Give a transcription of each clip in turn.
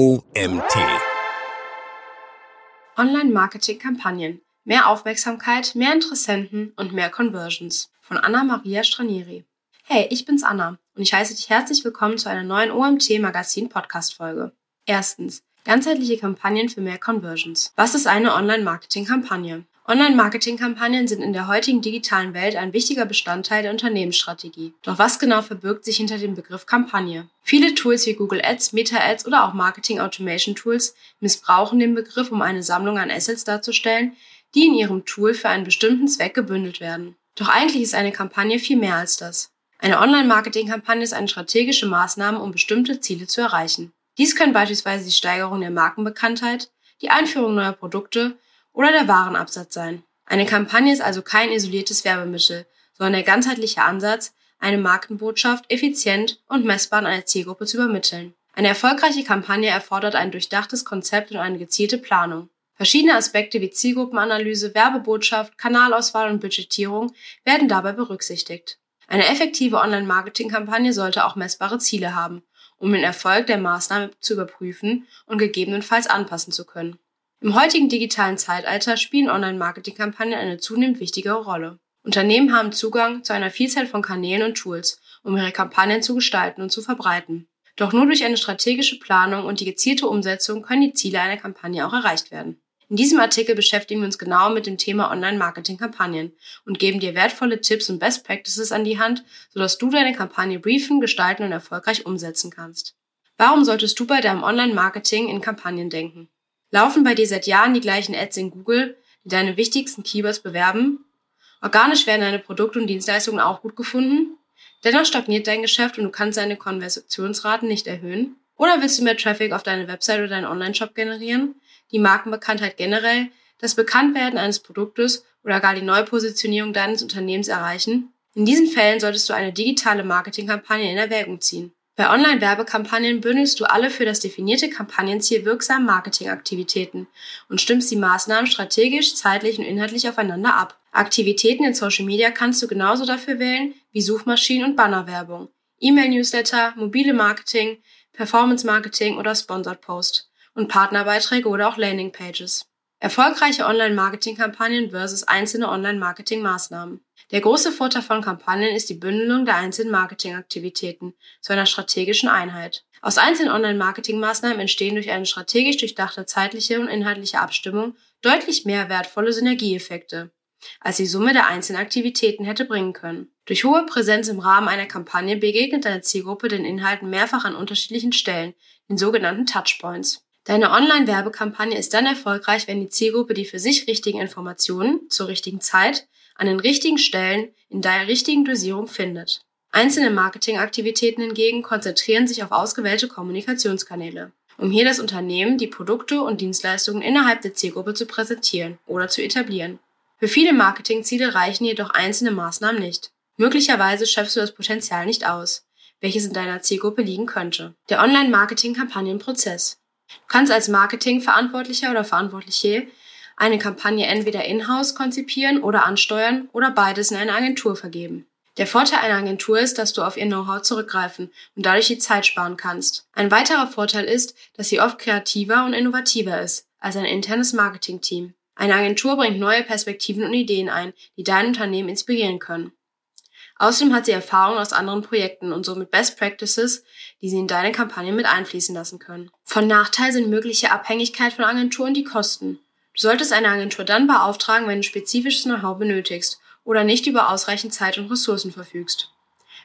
OMT. Online-Marketing-Kampagnen. Mehr Aufmerksamkeit, mehr Interessenten und mehr Conversions. Von Anna-Maria Stranieri. Hey, ich bin's Anna und ich heiße dich herzlich willkommen zu einer neuen OMT-Magazin-Podcast-Folge. Erstens. Ganzheitliche Kampagnen für mehr Conversions. Was ist eine Online-Marketing-Kampagne? Online-Marketing-Kampagnen sind in der heutigen digitalen Welt ein wichtiger Bestandteil der Unternehmensstrategie. Doch was genau verbirgt sich hinter dem Begriff Kampagne? Viele Tools wie Google Ads, Meta Ads oder auch Marketing Automation Tools missbrauchen den Begriff, um eine Sammlung an Assets darzustellen, die in ihrem Tool für einen bestimmten Zweck gebündelt werden. Doch eigentlich ist eine Kampagne viel mehr als das. Eine Online-Marketing-Kampagne ist eine strategische Maßnahme, um bestimmte Ziele zu erreichen. Dies können beispielsweise die Steigerung der Markenbekanntheit, die Einführung neuer Produkte oder der Warenabsatz sein. Eine Kampagne ist also kein isoliertes Werbemittel, sondern der ganzheitliche Ansatz, eine Markenbotschaft effizient und messbar an eine Zielgruppe zu übermitteln. Eine erfolgreiche Kampagne erfordert ein durchdachtes Konzept und eine gezielte Planung. Verschiedene Aspekte wie Zielgruppenanalyse, Werbebotschaft, Kanalauswahl und Budgetierung werden dabei berücksichtigt. Eine effektive Online-Marketing-Kampagne sollte auch messbare Ziele haben, um den Erfolg der Maßnahme zu überprüfen und gegebenenfalls anpassen zu können. Im heutigen digitalen Zeitalter spielen Online-Marketing-Kampagnen eine zunehmend wichtigere Rolle. Unternehmen haben Zugang zu einer Vielzahl von Kanälen und Tools, um ihre Kampagnen zu gestalten und zu verbreiten. Doch nur durch eine strategische Planung und die gezielte Umsetzung können die Ziele einer Kampagne auch erreicht werden. In diesem Artikel beschäftigen wir uns genau mit dem Thema Online-Marketing-Kampagnen und geben dir wertvolle Tipps und Best Practices an die Hand, sodass du deine Kampagne briefen, gestalten und erfolgreich umsetzen kannst. Warum solltest du bei deinem Online-Marketing in Kampagnen denken? Laufen bei dir seit Jahren die gleichen Ads in Google, die deine wichtigsten Keywords bewerben? Organisch werden deine Produkte und Dienstleistungen auch gut gefunden? Dennoch stagniert dein Geschäft und du kannst deine Konversionsraten nicht erhöhen? Oder willst du mehr Traffic auf deine Website oder deinen Online-Shop generieren? Die Markenbekanntheit generell, das Bekanntwerden eines Produktes oder gar die Neupositionierung deines Unternehmens erreichen? In diesen Fällen solltest du eine digitale Marketingkampagne in Erwägung ziehen. Bei Online-Werbekampagnen bündelst du alle für das definierte Kampagnenziel wirksamen Marketingaktivitäten und stimmst die Maßnahmen strategisch, zeitlich und inhaltlich aufeinander ab. Aktivitäten in Social Media kannst du genauso dafür wählen wie Suchmaschinen- und Bannerwerbung, E-Mail-Newsletter, mobile Marketing, Performance-Marketing oder Sponsored Post und Partnerbeiträge oder auch Landingpages. Erfolgreiche Online-Marketing-Kampagnen versus einzelne Online-Marketing-Maßnahmen. Der große Vorteil von Kampagnen ist die Bündelung der einzelnen Marketingaktivitäten zu einer strategischen Einheit. Aus einzelnen Online-Marketing-Maßnahmen entstehen durch eine strategisch durchdachte zeitliche und inhaltliche Abstimmung deutlich mehr wertvolle Synergieeffekte, als die Summe der einzelnen Aktivitäten hätte bringen können. Durch hohe Präsenz im Rahmen einer Kampagne begegnet deine Zielgruppe den Inhalten mehrfach an unterschiedlichen Stellen, den sogenannten Touchpoints. Deine Online-Werbekampagne ist dann erfolgreich, wenn die Zielgruppe die für sich richtigen Informationen zur richtigen Zeit an den richtigen Stellen in der richtigen Dosierung findet. Einzelne Marketingaktivitäten hingegen konzentrieren sich auf ausgewählte Kommunikationskanäle, um hier das Unternehmen, die Produkte und Dienstleistungen innerhalb der Zielgruppe zu präsentieren oder zu etablieren. Für viele Marketingziele reichen jedoch einzelne Maßnahmen nicht. Möglicherweise schöpfst du das Potenzial nicht aus, welches in deiner Zielgruppe liegen könnte. Der Online-Marketing-Kampagnenprozess. Du kannst als Marketingverantwortlicher oder Verantwortliche eine Kampagne entweder in-house konzipieren oder ansteuern oder beides in eine Agentur vergeben. Der Vorteil einer Agentur ist, dass du auf ihr Know-how zurückgreifen und dadurch die Zeit sparen kannst. Ein weiterer Vorteil ist, dass sie oft kreativer und innovativer ist als ein internes Marketingteam. Eine Agentur bringt neue Perspektiven und Ideen ein, die dein Unternehmen inspirieren können. Außerdem hat sie Erfahrung aus anderen Projekten und somit Best Practices, die sie in deine Kampagne mit einfließen lassen können. Von Nachteil sind mögliche Abhängigkeit von Agenturen die Kosten. Du solltest eine Agentur dann beauftragen, wenn du spezifisches Know-how benötigst oder nicht über ausreichend Zeit und Ressourcen verfügst.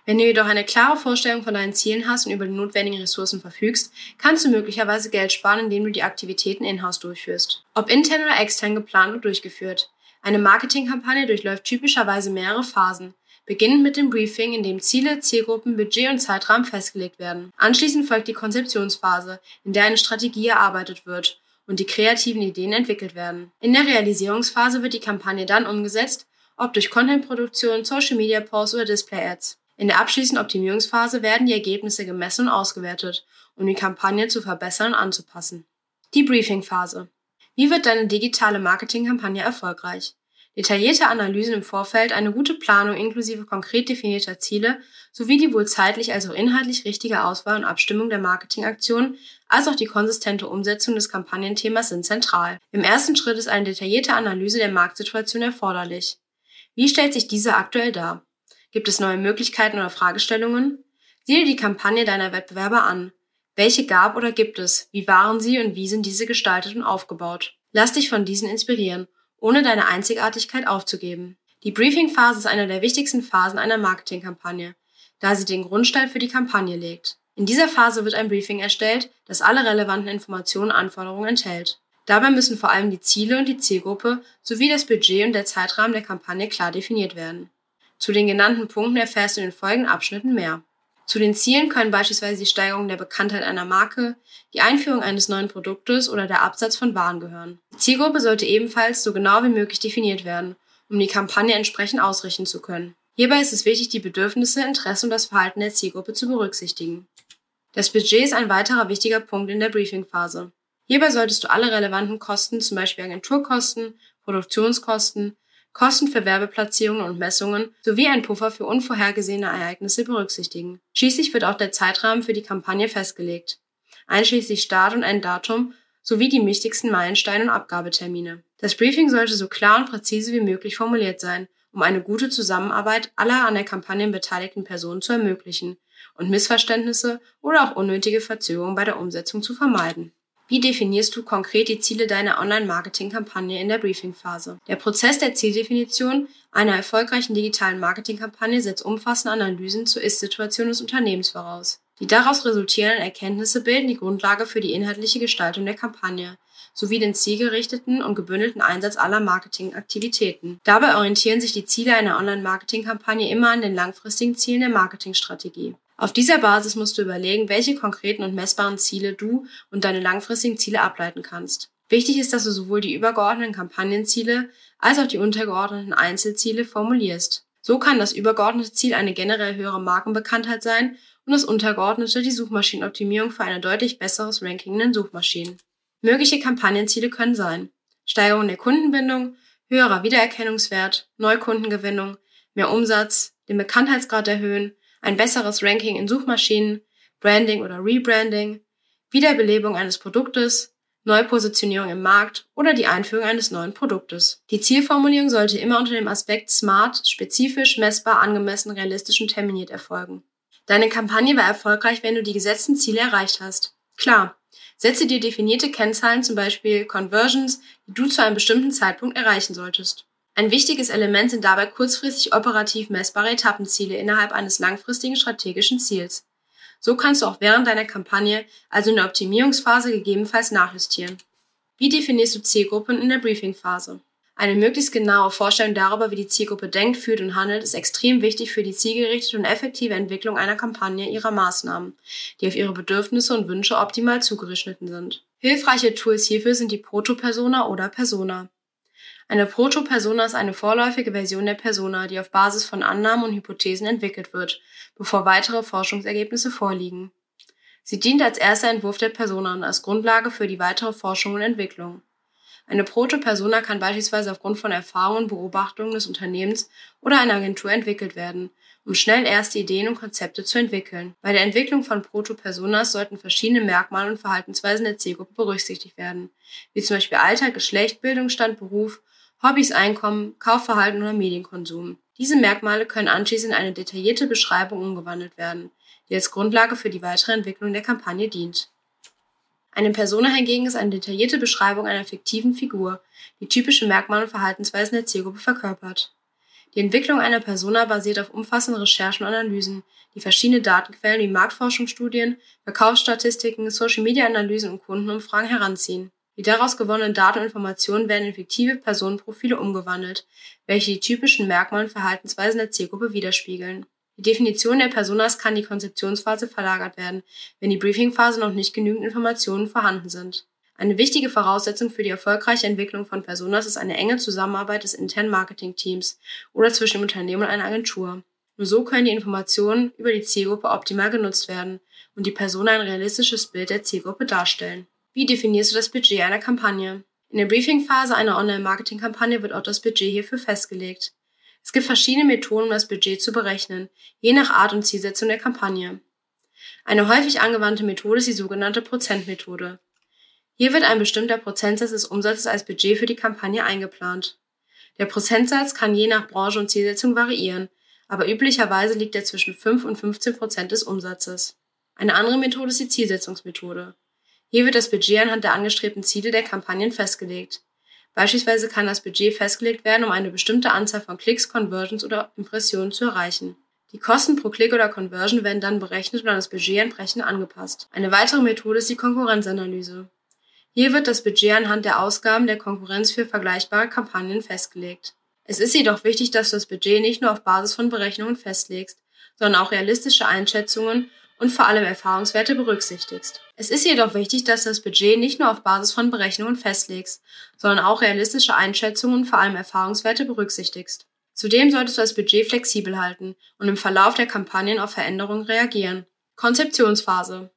Wenn du jedoch eine klare Vorstellung von deinen Zielen hast und über die notwendigen Ressourcen verfügst, kannst du möglicherweise Geld sparen, indem du die Aktivitäten in-house durchführst. Ob intern oder extern geplant und durchgeführt. Eine Marketingkampagne durchläuft typischerweise mehrere Phasen, beginnend mit dem Briefing, in dem Ziele, Zielgruppen, Budget und Zeitrahmen festgelegt werden. Anschließend folgt die Konzeptionsphase, in der eine Strategie erarbeitet wird und die kreativen Ideen entwickelt werden. In der Realisierungsphase wird die Kampagne dann umgesetzt, ob durch Contentproduktion, Social Media Posts oder Display Ads. In der abschließenden Optimierungsphase werden die Ergebnisse gemessen und ausgewertet, um die Kampagne zu verbessern und anzupassen. Die Briefing-Phase. Wie wird deine digitale Marketingkampagne erfolgreich? Detaillierte Analysen im Vorfeld, eine gute Planung inklusive konkret definierter Ziele sowie die wohl zeitlich als auch inhaltlich richtige Auswahl und Abstimmung der Marketingaktionen als auch die konsistente Umsetzung des Kampagnenthemas sind zentral. Im ersten Schritt ist eine detaillierte Analyse der Marktsituation erforderlich. Wie stellt sich diese aktuell dar? Gibt es neue Möglichkeiten oder Fragestellungen? Sieh dir die Kampagne deiner Wettbewerber an. Welche gab oder gibt es? Wie waren sie und wie sind diese gestaltet und aufgebaut? Lass dich von diesen inspirieren ohne deine Einzigartigkeit aufzugeben. Die Briefing-Phase ist eine der wichtigsten Phasen einer Marketingkampagne, da sie den Grundstein für die Kampagne legt. In dieser Phase wird ein Briefing erstellt, das alle relevanten Informationen und Anforderungen enthält. Dabei müssen vor allem die Ziele und die Zielgruppe sowie das Budget und der Zeitrahmen der Kampagne klar definiert werden. Zu den genannten Punkten erfährst du in den folgenden Abschnitten mehr. Zu den Zielen können beispielsweise die Steigerung der Bekanntheit einer Marke, die Einführung eines neuen Produktes oder der Absatz von Waren gehören. Die Zielgruppe sollte ebenfalls so genau wie möglich definiert werden, um die Kampagne entsprechend ausrichten zu können. Hierbei ist es wichtig, die Bedürfnisse, Interessen und das Verhalten der Zielgruppe zu berücksichtigen. Das Budget ist ein weiterer wichtiger Punkt in der Briefingphase. Hierbei solltest du alle relevanten Kosten, zum Beispiel Agenturkosten, Produktionskosten, Kosten für Werbeplatzierungen und Messungen sowie ein Puffer für unvorhergesehene Ereignisse berücksichtigen. Schließlich wird auch der Zeitrahmen für die Kampagne festgelegt, einschließlich Start und Enddatum sowie die wichtigsten Meilensteine und Abgabetermine. Das Briefing sollte so klar und präzise wie möglich formuliert sein, um eine gute Zusammenarbeit aller an der Kampagne beteiligten Personen zu ermöglichen und Missverständnisse oder auch unnötige Verzögerungen bei der Umsetzung zu vermeiden. Wie definierst du konkret die Ziele deiner Online-Marketing-Kampagne in der Briefing-Phase? Der Prozess der Zieldefinition einer erfolgreichen digitalen Marketing-Kampagne setzt umfassende Analysen zur Ist-Situation des Unternehmens voraus. Die daraus resultierenden Erkenntnisse bilden die Grundlage für die inhaltliche Gestaltung der Kampagne sowie den zielgerichteten und gebündelten Einsatz aller Marketingaktivitäten. Dabei orientieren sich die Ziele einer Online-Marketing-Kampagne immer an den langfristigen Zielen der Marketingstrategie. Auf dieser Basis musst du überlegen, welche konkreten und messbaren Ziele du und deine langfristigen Ziele ableiten kannst. Wichtig ist, dass du sowohl die übergeordneten Kampagnenziele als auch die untergeordneten Einzelziele formulierst. So kann das übergeordnete Ziel eine generell höhere Markenbekanntheit sein und das untergeordnete die Suchmaschinenoptimierung für ein deutlich besseres Ranking in den Suchmaschinen. Mögliche Kampagnenziele können sein Steigerung der Kundenbindung, höherer Wiedererkennungswert, Neukundengewinnung, mehr Umsatz, den Bekanntheitsgrad erhöhen, ein besseres Ranking in Suchmaschinen, Branding oder Rebranding, Wiederbelebung eines Produktes, Neupositionierung im Markt oder die Einführung eines neuen Produktes. Die Zielformulierung sollte immer unter dem Aspekt smart, spezifisch, messbar, angemessen, realistisch und terminiert erfolgen. Deine Kampagne war erfolgreich, wenn du die gesetzten Ziele erreicht hast. Klar, setze dir definierte Kennzahlen, zum Beispiel Conversions, die du zu einem bestimmten Zeitpunkt erreichen solltest. Ein wichtiges Element sind dabei kurzfristig operativ messbare Etappenziele innerhalb eines langfristigen strategischen Ziels. So kannst du auch während deiner Kampagne, also in der Optimierungsphase, gegebenenfalls nachjustieren. Wie definierst du Zielgruppen in der Briefingphase? Eine möglichst genaue Vorstellung darüber, wie die Zielgruppe denkt, fühlt und handelt, ist extrem wichtig für die zielgerichtete und effektive Entwicklung einer Kampagne ihrer Maßnahmen, die auf ihre Bedürfnisse und Wünsche optimal zugeschnitten sind. Hilfreiche Tools hierfür sind die Proto-Persona oder Persona. Eine Proto-Persona ist eine vorläufige Version der Persona, die auf Basis von Annahmen und Hypothesen entwickelt wird, bevor weitere Forschungsergebnisse vorliegen. Sie dient als erster Entwurf der Persona und als Grundlage für die weitere Forschung und Entwicklung. Eine Proto-Persona kann beispielsweise aufgrund von Erfahrungen und Beobachtungen des Unternehmens oder einer Agentur entwickelt werden, um schnell erste Ideen und Konzepte zu entwickeln. Bei der Entwicklung von Proto-Personas sollten verschiedene Merkmale und Verhaltensweisen der Zielgruppe berücksichtigt werden, wie zum Beispiel Alter, Geschlecht, Bildungsstand, Beruf Hobbys, Einkommen, Kaufverhalten oder Medienkonsum. Diese Merkmale können anschließend in eine detaillierte Beschreibung umgewandelt werden, die als Grundlage für die weitere Entwicklung der Kampagne dient. Eine Persona hingegen ist eine detaillierte Beschreibung einer fiktiven Figur, die typische Merkmale und Verhaltensweisen der Zielgruppe verkörpert. Die Entwicklung einer Persona basiert auf umfassenden Recherchen und Analysen, die verschiedene Datenquellen wie Marktforschungsstudien, Verkaufsstatistiken, Social-Media-Analysen und Kundenumfragen heranziehen. Die daraus gewonnenen Daten und Informationen werden in fiktive Personenprofile umgewandelt, welche die typischen Merkmale und Verhaltensweisen der Zielgruppe widerspiegeln. Die Definition der Personas kann die Konzeptionsphase verlagert werden, wenn die Briefingphase noch nicht genügend Informationen vorhanden sind. Eine wichtige Voraussetzung für die erfolgreiche Entwicklung von Personas ist eine enge Zusammenarbeit des internen Marketingteams oder zwischen dem Unternehmen und einer Agentur. Nur so können die Informationen über die Zielgruppe optimal genutzt werden und die Persona ein realistisches Bild der Zielgruppe darstellen. Wie definierst du das Budget einer Kampagne? In der Briefingphase einer Online-Marketing-Kampagne wird auch das Budget hierfür festgelegt. Es gibt verschiedene Methoden, um das Budget zu berechnen, je nach Art und Zielsetzung der Kampagne. Eine häufig angewandte Methode ist die sogenannte Prozentmethode. Hier wird ein bestimmter Prozentsatz des Umsatzes als Budget für die Kampagne eingeplant. Der Prozentsatz kann je nach Branche und Zielsetzung variieren, aber üblicherweise liegt er zwischen 5 und 15 Prozent des Umsatzes. Eine andere Methode ist die Zielsetzungsmethode. Hier wird das Budget anhand der angestrebten Ziele der Kampagnen festgelegt. Beispielsweise kann das Budget festgelegt werden, um eine bestimmte Anzahl von Klicks, Conversions oder Impressionen zu erreichen. Die Kosten pro Klick oder Conversion werden dann berechnet und an das Budget entsprechend angepasst. Eine weitere Methode ist die Konkurrenzanalyse. Hier wird das Budget anhand der Ausgaben der Konkurrenz für vergleichbare Kampagnen festgelegt. Es ist jedoch wichtig, dass du das Budget nicht nur auf Basis von Berechnungen festlegst, sondern auch realistische Einschätzungen und vor allem Erfahrungswerte berücksichtigst. Es ist jedoch wichtig, dass du das Budget nicht nur auf Basis von Berechnungen festlegst, sondern auch realistische Einschätzungen und vor allem Erfahrungswerte berücksichtigst. Zudem solltest du das Budget flexibel halten und im Verlauf der Kampagnen auf Veränderungen reagieren. Konzeptionsphase.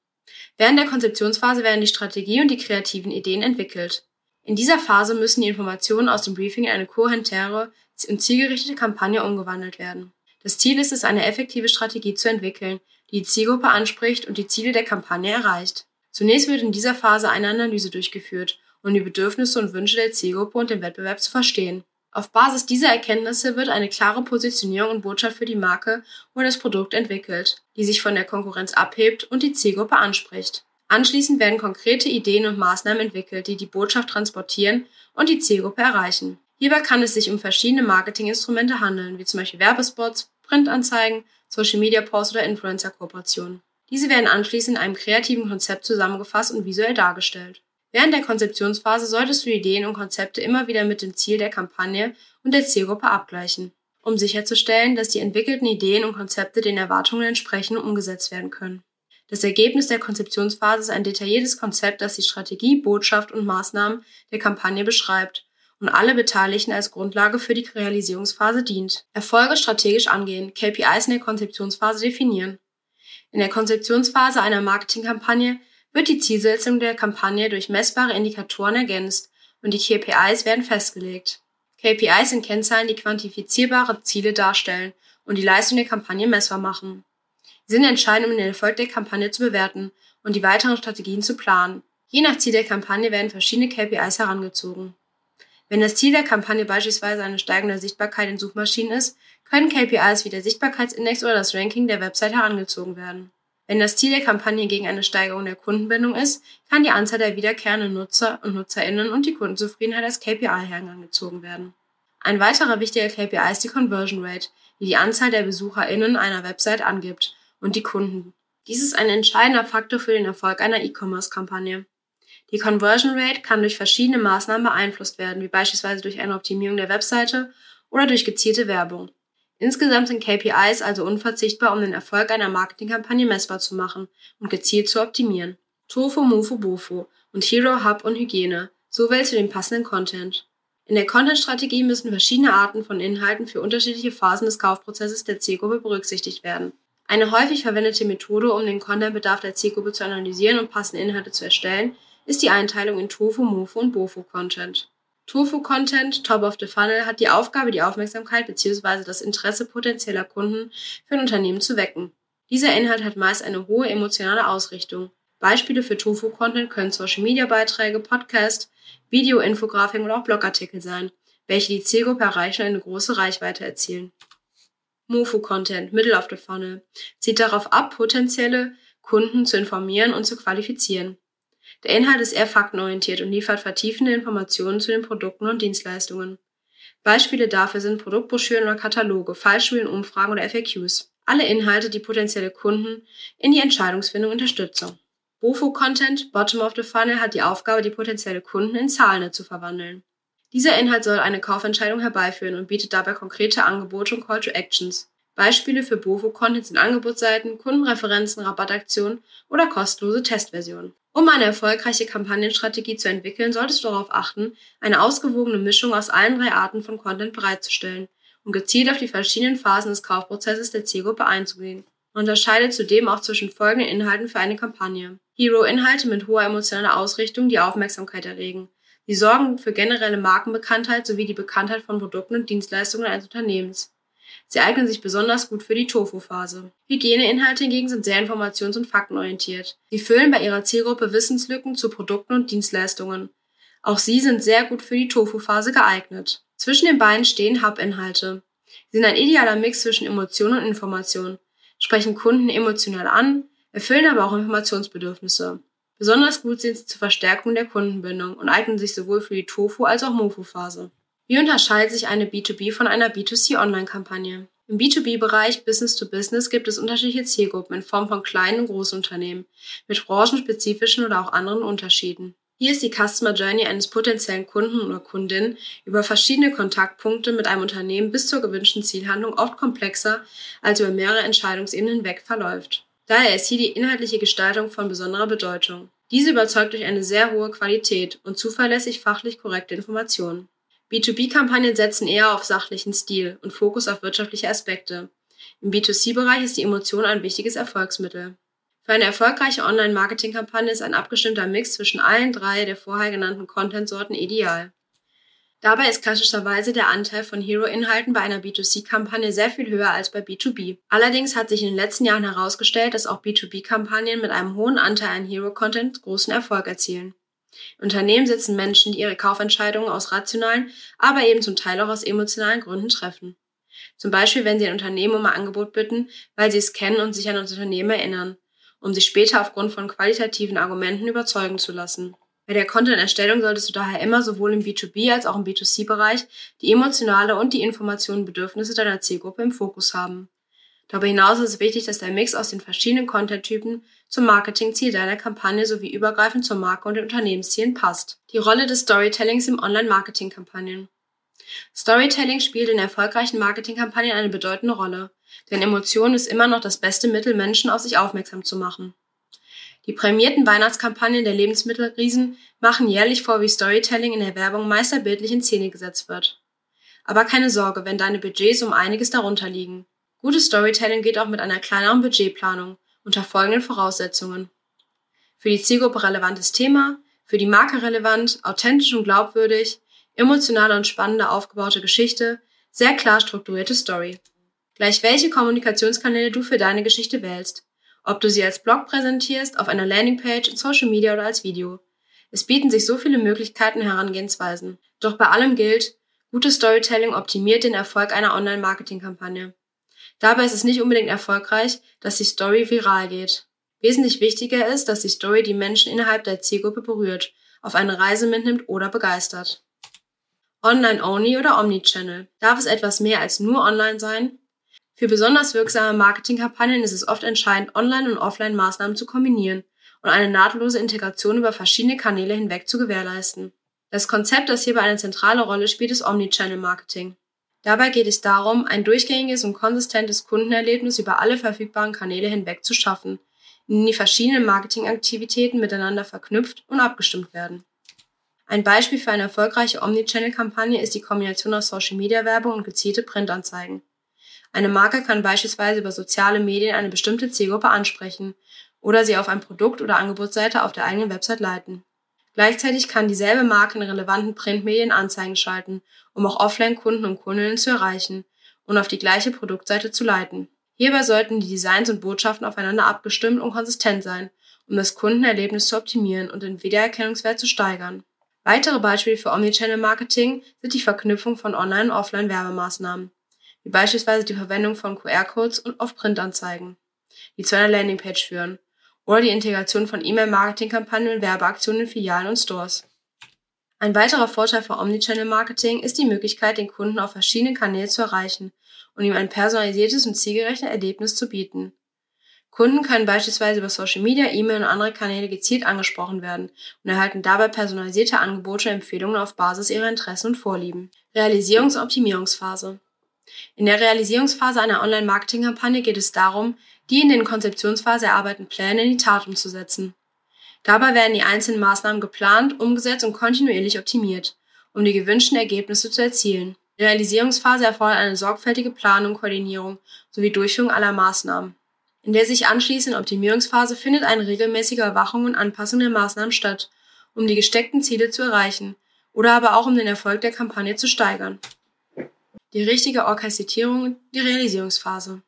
Während der Konzeptionsphase werden die Strategie und die kreativen Ideen entwickelt. In dieser Phase müssen die Informationen aus dem Briefing in eine kohärentere und zielgerichtete Kampagne umgewandelt werden. Das Ziel ist es, eine effektive Strategie zu entwickeln, die Zielgruppe anspricht und die Ziele der Kampagne erreicht. Zunächst wird in dieser Phase eine Analyse durchgeführt, um die Bedürfnisse und Wünsche der Zielgruppe und den Wettbewerb zu verstehen. Auf Basis dieser Erkenntnisse wird eine klare Positionierung und Botschaft für die Marke oder das Produkt entwickelt, die sich von der Konkurrenz abhebt und die Zielgruppe anspricht. Anschließend werden konkrete Ideen und Maßnahmen entwickelt, die die Botschaft transportieren und die Zielgruppe erreichen. Hierbei kann es sich um verschiedene Marketinginstrumente handeln, wie zum Beispiel Werbespots, Printanzeigen, Social Media Posts oder Influencer-Kooperationen. Diese werden anschließend in einem kreativen Konzept zusammengefasst und visuell dargestellt. Während der Konzeptionsphase solltest du Ideen und Konzepte immer wieder mit dem Ziel der Kampagne und der Zielgruppe abgleichen, um sicherzustellen, dass die entwickelten Ideen und Konzepte den Erwartungen entsprechen und umgesetzt werden können. Das Ergebnis der Konzeptionsphase ist ein detailliertes Konzept, das die Strategie, Botschaft und Maßnahmen der Kampagne beschreibt und alle Beteiligten als Grundlage für die Realisierungsphase dient. Erfolge strategisch angehen, KPIs in der Konzeptionsphase definieren. In der Konzeptionsphase einer Marketingkampagne wird die Zielsetzung der Kampagne durch messbare Indikatoren ergänzt und die KPIs werden festgelegt. KPIs sind Kennzahlen, die quantifizierbare Ziele darstellen und die Leistung der Kampagne messbar machen. Sie sind entscheidend, um den Erfolg der Kampagne zu bewerten und die weiteren Strategien zu planen. Je nach Ziel der Kampagne werden verschiedene KPIs herangezogen. Wenn das Ziel der Kampagne beispielsweise eine steigende Sichtbarkeit in Suchmaschinen ist, können KPIs wie der Sichtbarkeitsindex oder das Ranking der Website herangezogen werden. Wenn das Ziel der Kampagne gegen eine Steigerung der Kundenbindung ist, kann die Anzahl der wiederkehrenden Nutzer und Nutzerinnen und die Kundenzufriedenheit als KPI herangezogen werden. Ein weiterer wichtiger KPI ist die Conversion Rate, die die Anzahl der Besucherinnen einer Website angibt und die Kunden. Dies ist ein entscheidender Faktor für den Erfolg einer E-Commerce-Kampagne. Die Conversion Rate kann durch verschiedene Maßnahmen beeinflusst werden, wie beispielsweise durch eine Optimierung der Webseite oder durch gezielte Werbung. Insgesamt sind KPIs also unverzichtbar, um den Erfolg einer Marketingkampagne messbar zu machen und gezielt zu optimieren. Tofu, Mufo, Bofo und Hero, Hub und Hygiene, so wählst du den passenden Content. In der Content-Strategie müssen verschiedene Arten von Inhalten für unterschiedliche Phasen des Kaufprozesses der Zielgruppe berücksichtigt werden. Eine häufig verwendete Methode, um den Contentbedarf der Zielgruppe zu analysieren und passende Inhalte zu erstellen, ist die Einteilung in Tofu, Mofo und Bofo Content. Tofu Content, Top of the Funnel, hat die Aufgabe, die Aufmerksamkeit bzw. das Interesse potenzieller Kunden für ein Unternehmen zu wecken. Dieser Inhalt hat meist eine hohe emotionale Ausrichtung. Beispiele für Tofu Content können Social Media Beiträge, Podcast, Video, Infografik oder auch Blogartikel sein, welche die Zielgruppe erreichen und eine große Reichweite erzielen. Mofu Content, Middle of the Funnel, zieht darauf ab, potenzielle Kunden zu informieren und zu qualifizieren. Der Inhalt ist eher faktenorientiert und liefert vertiefende Informationen zu den Produkten und Dienstleistungen. Beispiele dafür sind Produktbroschüren oder Kataloge, Fallstudien, Umfragen oder FAQs. Alle Inhalte, die potenzielle Kunden in die Entscheidungsfindung unterstützen. Bofo-Content, Bottom of the Funnel, hat die Aufgabe, die potenzielle Kunden in Zahlen zu verwandeln. Dieser Inhalt soll eine Kaufentscheidung herbeiführen und bietet dabei konkrete Angebote und Call to Actions. Beispiele für Bofo-Content sind Angebotsseiten, Kundenreferenzen, Rabattaktionen oder kostenlose Testversionen. Um eine erfolgreiche Kampagnenstrategie zu entwickeln, solltest du darauf achten, eine ausgewogene Mischung aus allen drei Arten von Content bereitzustellen und gezielt auf die verschiedenen Phasen des Kaufprozesses der Zielgruppe einzugehen. Man unterscheidet zudem auch zwischen folgenden Inhalten für eine Kampagne. Hero-Inhalte mit hoher emotionaler Ausrichtung, die Aufmerksamkeit erregen. Sie sorgen für generelle Markenbekanntheit sowie die Bekanntheit von Produkten und Dienstleistungen eines Unternehmens. Sie eignen sich besonders gut für die Tofu-Phase. Hygieneinhalte hingegen sind sehr informations- und faktenorientiert. Sie füllen bei ihrer Zielgruppe Wissenslücken zu Produkten und Dienstleistungen. Auch sie sind sehr gut für die Tofu-Phase geeignet. Zwischen den beiden stehen Hub-Inhalte. Sie sind ein idealer Mix zwischen Emotion und Information, sprechen Kunden emotional an, erfüllen aber auch Informationsbedürfnisse. Besonders gut sind sie zur Verstärkung der Kundenbindung und eignen sich sowohl für die Tofu- als auch Mofu-Phase. Wie unterscheidet sich eine B2B von einer B2C-Online-Kampagne? Im B2B-Bereich Business to Business gibt es unterschiedliche Zielgruppen in Form von kleinen und großen Unternehmen mit branchenspezifischen oder auch anderen Unterschieden. Hier ist die Customer Journey eines potenziellen Kunden oder Kundin über verschiedene Kontaktpunkte mit einem Unternehmen bis zur gewünschten Zielhandlung oft komplexer als über mehrere Entscheidungsebenen hinweg verläuft. Daher ist hier die inhaltliche Gestaltung von besonderer Bedeutung. Diese überzeugt durch eine sehr hohe Qualität und zuverlässig fachlich korrekte Informationen. B2B-Kampagnen setzen eher auf sachlichen Stil und Fokus auf wirtschaftliche Aspekte. Im B2C-Bereich ist die Emotion ein wichtiges Erfolgsmittel. Für eine erfolgreiche Online-Marketing-Kampagne ist ein abgestimmter Mix zwischen allen drei der vorher genannten Content-Sorten ideal. Dabei ist klassischerweise der Anteil von Hero-Inhalten bei einer B2C-Kampagne sehr viel höher als bei B2B. Allerdings hat sich in den letzten Jahren herausgestellt, dass auch B2B-Kampagnen mit einem hohen Anteil an Hero-Content großen Erfolg erzielen. Unternehmen setzen Menschen, die ihre Kaufentscheidungen aus rationalen, aber eben zum Teil auch aus emotionalen Gründen treffen. Zum Beispiel, wenn sie ein Unternehmen um ein Angebot bitten, weil sie es kennen und sich an das Unternehmen erinnern, um sich später aufgrund von qualitativen Argumenten überzeugen zu lassen. Bei der Content-Erstellung solltest du daher immer sowohl im B2B als auch im B2C-Bereich die emotionale und die Informationen und Bedürfnisse deiner Zielgruppe im Fokus haben. Darüber hinaus ist es wichtig, dass der Mix aus den verschiedenen Content-Typen zum Marketingziel deiner Kampagne sowie übergreifend zur Marke und den Unternehmenszielen passt. Die Rolle des Storytellings im Online-Marketing-Kampagnen. Storytelling spielt in erfolgreichen Marketingkampagnen eine bedeutende Rolle, denn Emotion ist immer noch das beste Mittel, Menschen auf sich aufmerksam zu machen. Die prämierten Weihnachtskampagnen der Lebensmittelriesen machen jährlich vor, wie Storytelling in der Werbung meisterbildlich in Szene gesetzt wird. Aber keine Sorge, wenn deine Budgets um einiges darunter liegen. Gutes Storytelling geht auch mit einer kleineren Budgetplanung unter folgenden Voraussetzungen. Für die Zielgruppe relevantes Thema, für die Marke relevant, authentisch und glaubwürdig, emotionale und spannende aufgebaute Geschichte, sehr klar strukturierte Story. Gleich welche Kommunikationskanäle du für deine Geschichte wählst. Ob du sie als Blog präsentierst, auf einer Landingpage, in Social Media oder als Video. Es bieten sich so viele Möglichkeiten Herangehensweisen. Doch bei allem gilt, gutes Storytelling optimiert den Erfolg einer Online-Marketing-Kampagne. Dabei ist es nicht unbedingt erfolgreich, dass die Story viral geht. Wesentlich wichtiger ist, dass die Story die Menschen innerhalb der Zielgruppe berührt, auf eine Reise mitnimmt oder begeistert. Online-only oder Omnichannel. Darf es etwas mehr als nur online sein? Für besonders wirksame Marketingkampagnen ist es oft entscheidend, Online- und Offline-Maßnahmen zu kombinieren und eine nahtlose Integration über verschiedene Kanäle hinweg zu gewährleisten. Das Konzept, das hierbei eine zentrale Rolle spielt, ist Omnichannel-Marketing. Dabei geht es darum, ein durchgängiges und konsistentes Kundenerlebnis über alle verfügbaren Kanäle hinweg zu schaffen, in die verschiedenen Marketingaktivitäten miteinander verknüpft und abgestimmt werden. Ein Beispiel für eine erfolgreiche Omnichannel-Kampagne ist die Kombination aus Social-Media-Werbung und gezielte Printanzeigen. Eine Marke kann beispielsweise über soziale Medien eine bestimmte Zielgruppe ansprechen oder sie auf ein Produkt- oder Angebotsseite auf der eigenen Website leiten. Gleichzeitig kann dieselbe Marke in relevanten Printmedien Anzeigen schalten, um auch Offline-Kunden und Kundinnen zu erreichen und auf die gleiche Produktseite zu leiten. Hierbei sollten die Designs und Botschaften aufeinander abgestimmt und konsistent sein, um das Kundenerlebnis zu optimieren und den Wiedererkennungswert zu steigern. Weitere Beispiele für Omnichannel-Marketing sind die Verknüpfung von Online- und Offline-Werbemaßnahmen, wie beispielsweise die Verwendung von QR-Codes und Off-Print-Anzeigen, die zu einer Landingpage führen oder die Integration von E-Mail-Marketing-Kampagnen und Werbeaktionen in Filialen und Stores. Ein weiterer Vorteil von Omnichannel-Marketing ist die Möglichkeit, den Kunden auf verschiedenen Kanälen zu erreichen und ihm ein personalisiertes und zielgerechtes Erlebnis zu bieten. Kunden können beispielsweise über Social Media, E-Mail und andere Kanäle gezielt angesprochen werden und erhalten dabei personalisierte Angebote und Empfehlungen auf Basis ihrer Interessen und Vorlieben. Realisierungs- und Optimierungsphase. In der Realisierungsphase einer Online-Marketing-Kampagne geht es darum, die in den Konzeptionsphase erarbeiteten Pläne in die Tat umzusetzen. Dabei werden die einzelnen Maßnahmen geplant, umgesetzt und kontinuierlich optimiert, um die gewünschten Ergebnisse zu erzielen. Die Realisierungsphase erfordert eine sorgfältige Planung, Koordinierung sowie Durchführung aller Maßnahmen. In der sich anschließenden Optimierungsphase findet eine regelmäßige Überwachung und Anpassung der Maßnahmen statt, um die gesteckten Ziele zu erreichen oder aber auch um den Erfolg der Kampagne zu steigern. Die richtige Orchestrierung, die Realisierungsphase.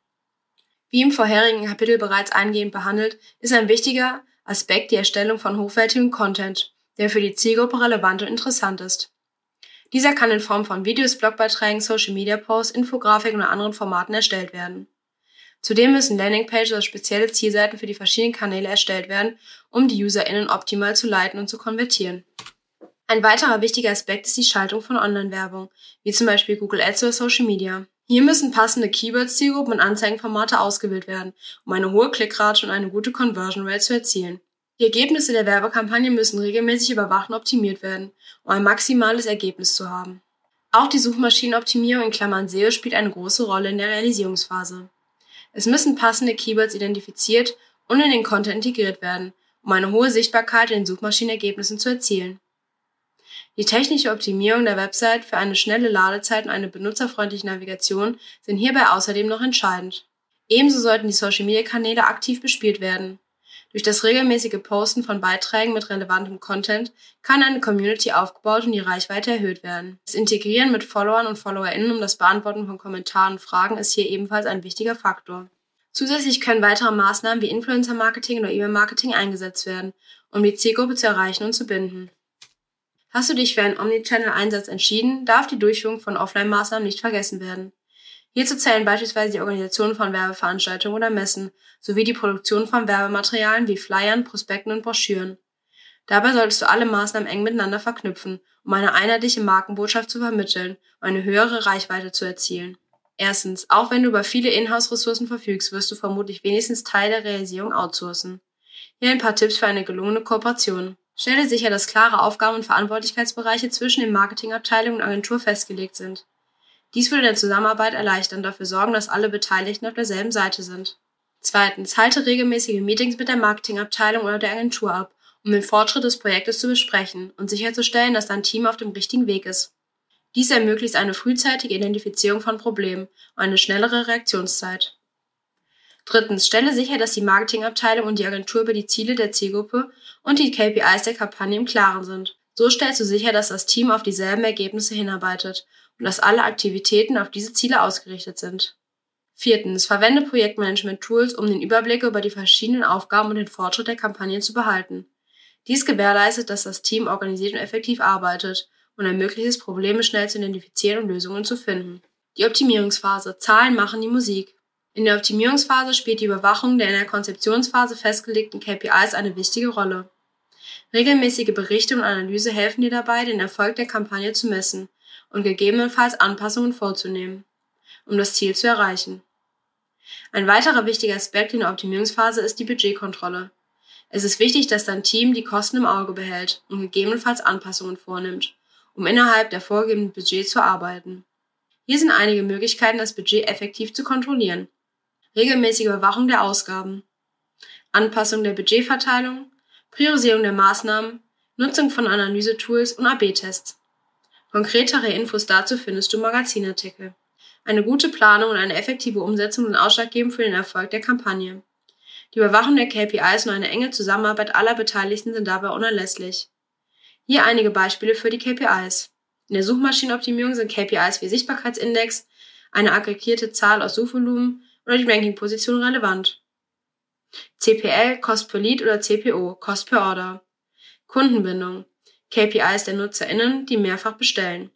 Wie im vorherigen Kapitel bereits eingehend behandelt, ist ein wichtiger Aspekt die Erstellung von hochwertigem Content, der für die Zielgruppe relevant und interessant ist. Dieser kann in Form von Videos, Blogbeiträgen, Social Media Posts, Infografiken oder anderen Formaten erstellt werden. Zudem müssen Landingpages oder spezielle Zielseiten für die verschiedenen Kanäle erstellt werden, um die UserInnen optimal zu leiten und zu konvertieren. Ein weiterer wichtiger Aspekt ist die Schaltung von Online-Werbung, wie zum Beispiel Google Ads oder Social Media. Hier müssen passende Keywords, Zielgruppen und Anzeigenformate ausgewählt werden, um eine hohe Klickrate und eine gute Conversion Rate zu erzielen. Die Ergebnisse der Werbekampagne müssen regelmäßig überwacht und optimiert werden, um ein maximales Ergebnis zu haben. Auch die Suchmaschinenoptimierung in Klammern SEO spielt eine große Rolle in der Realisierungsphase. Es müssen passende Keywords identifiziert und in den Content integriert werden, um eine hohe Sichtbarkeit in den Suchmaschinenergebnissen zu erzielen. Die technische Optimierung der Website für eine schnelle Ladezeit und eine benutzerfreundliche Navigation sind hierbei außerdem noch entscheidend. Ebenso sollten die Social-Media-Kanäle aktiv bespielt werden. Durch das regelmäßige Posten von Beiträgen mit relevantem Content kann eine Community aufgebaut und die Reichweite erhöht werden. Das Integrieren mit Followern und FollowerInnen um das Beantworten von Kommentaren und Fragen ist hier ebenfalls ein wichtiger Faktor. Zusätzlich können weitere Maßnahmen wie Influencer-Marketing oder E-Mail-Marketing eingesetzt werden, um die Zielgruppe zu erreichen und zu binden. Hast du dich für einen Omnichannel-Einsatz entschieden, darf die Durchführung von Offline-Maßnahmen nicht vergessen werden. Hierzu zählen beispielsweise die Organisation von Werbeveranstaltungen oder Messen sowie die Produktion von Werbematerialien wie Flyern, Prospekten und Broschüren. Dabei solltest du alle Maßnahmen eng miteinander verknüpfen, um eine einheitliche Markenbotschaft zu vermitteln und eine höhere Reichweite zu erzielen. Erstens, auch wenn du über viele Inhouse-Ressourcen verfügst, wirst du vermutlich wenigstens Teil der Realisierung outsourcen. Hier ein paar Tipps für eine gelungene Kooperation. Stelle sicher, dass klare Aufgaben und Verantwortlichkeitsbereiche zwischen den Marketingabteilung und Agentur festgelegt sind. Dies würde der Zusammenarbeit erleichtern und dafür sorgen, dass alle Beteiligten auf derselben Seite sind. Zweitens, halte regelmäßige Meetings mit der Marketingabteilung oder der Agentur ab, um den Fortschritt des Projektes zu besprechen und sicherzustellen, dass dein Team auf dem richtigen Weg ist. Dies ermöglicht eine frühzeitige Identifizierung von Problemen und eine schnellere Reaktionszeit. Drittens, stelle sicher, dass die Marketingabteilung und die Agentur über die Ziele der Zielgruppe und die KPIs der Kampagne im Klaren sind. So stellst du sicher, dass das Team auf dieselben Ergebnisse hinarbeitet und dass alle Aktivitäten auf diese Ziele ausgerichtet sind. Viertens, verwende Projektmanagement-Tools, um den Überblick über die verschiedenen Aufgaben und den Fortschritt der Kampagne zu behalten. Dies gewährleistet, dass das Team organisiert und effektiv arbeitet und ermöglicht es, Probleme schnell zu identifizieren und Lösungen zu finden. Die Optimierungsphase. Zahlen machen die Musik. In der Optimierungsphase spielt die Überwachung der in der Konzeptionsphase festgelegten KPIs eine wichtige Rolle. Regelmäßige Berichte und Analyse helfen dir dabei, den Erfolg der Kampagne zu messen und gegebenenfalls Anpassungen vorzunehmen, um das Ziel zu erreichen. Ein weiterer wichtiger Aspekt in der Optimierungsphase ist die Budgetkontrolle. Es ist wichtig, dass dein Team die Kosten im Auge behält und gegebenenfalls Anpassungen vornimmt, um innerhalb der vorgegebenen Budgets zu arbeiten. Hier sind einige Möglichkeiten, das Budget effektiv zu kontrollieren. Regelmäßige Überwachung der Ausgaben, Anpassung der Budgetverteilung, Priorisierung der Maßnahmen, Nutzung von Analysetools und AB-Tests. Konkretere Infos dazu findest du im Magazinartikel. Eine gute Planung und eine effektive Umsetzung sind ausschlaggebend für den Erfolg der Kampagne. Die Überwachung der KPIs und eine enge Zusammenarbeit aller Beteiligten sind dabei unerlässlich. Hier einige Beispiele für die KPIs. In der Suchmaschinenoptimierung sind KPIs wie Sichtbarkeitsindex, eine aggregierte Zahl aus Suchvolumen Rankingposition relevant. CPL, Cost per Lead oder CPO, Cost per Order. Kundenbindung, KPIs der NutzerInnen, die mehrfach bestellen.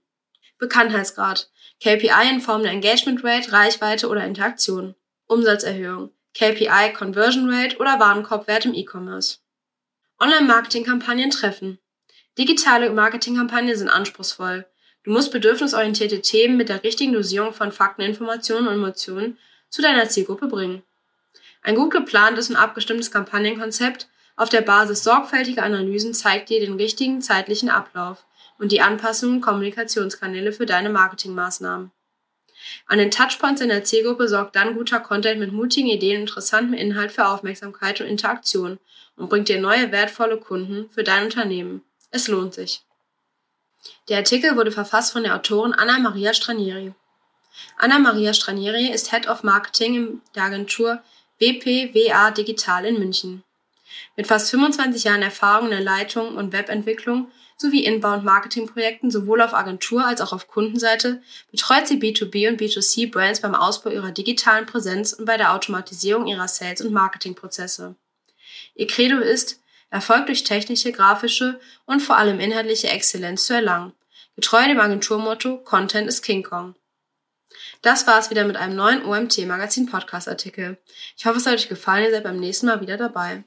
Bekanntheitsgrad, KPI in Form der Engagement Rate, Reichweite oder Interaktion. Umsatzerhöhung, KPI Conversion Rate oder Warenkorbwert im E-Commerce. Online-Marketing-Kampagnen treffen. Digitale Marketingkampagnen sind anspruchsvoll. Du musst bedürfnisorientierte Themen mit der richtigen Dosierung von Fakten, Informationen und Emotionen zu deiner Zielgruppe bringen. Ein gut geplantes und abgestimmtes Kampagnenkonzept auf der Basis sorgfältiger Analysen zeigt dir den richtigen zeitlichen Ablauf und die Anpassungen Kommunikationskanäle für deine Marketingmaßnahmen. An den Touchpoints in der Zielgruppe sorgt dann guter Content mit mutigen Ideen und interessantem Inhalt für Aufmerksamkeit und Interaktion und bringt dir neue wertvolle Kunden für dein Unternehmen. Es lohnt sich. Der Artikel wurde verfasst von der Autorin Anna Maria Stranieri. Anna Maria Stranieri ist Head of Marketing in der Agentur WPWA Digital in München. Mit fast 25 Jahren Erfahrung in der Leitung und Webentwicklung sowie Inbound-Marketing-Projekten sowohl auf Agentur- als auch auf Kundenseite betreut sie B2B und B2C-Brands beim Ausbau ihrer digitalen Präsenz und bei der Automatisierung ihrer Sales- und Marketingprozesse. Ihr Credo ist, Erfolg durch technische, grafische und vor allem inhaltliche Exzellenz zu erlangen, getreu dem Agenturmotto Content is King Kong. Das war's wieder mit einem neuen OMT Magazin Podcast Artikel. Ich hoffe, es hat euch gefallen, ihr seid beim nächsten Mal wieder dabei.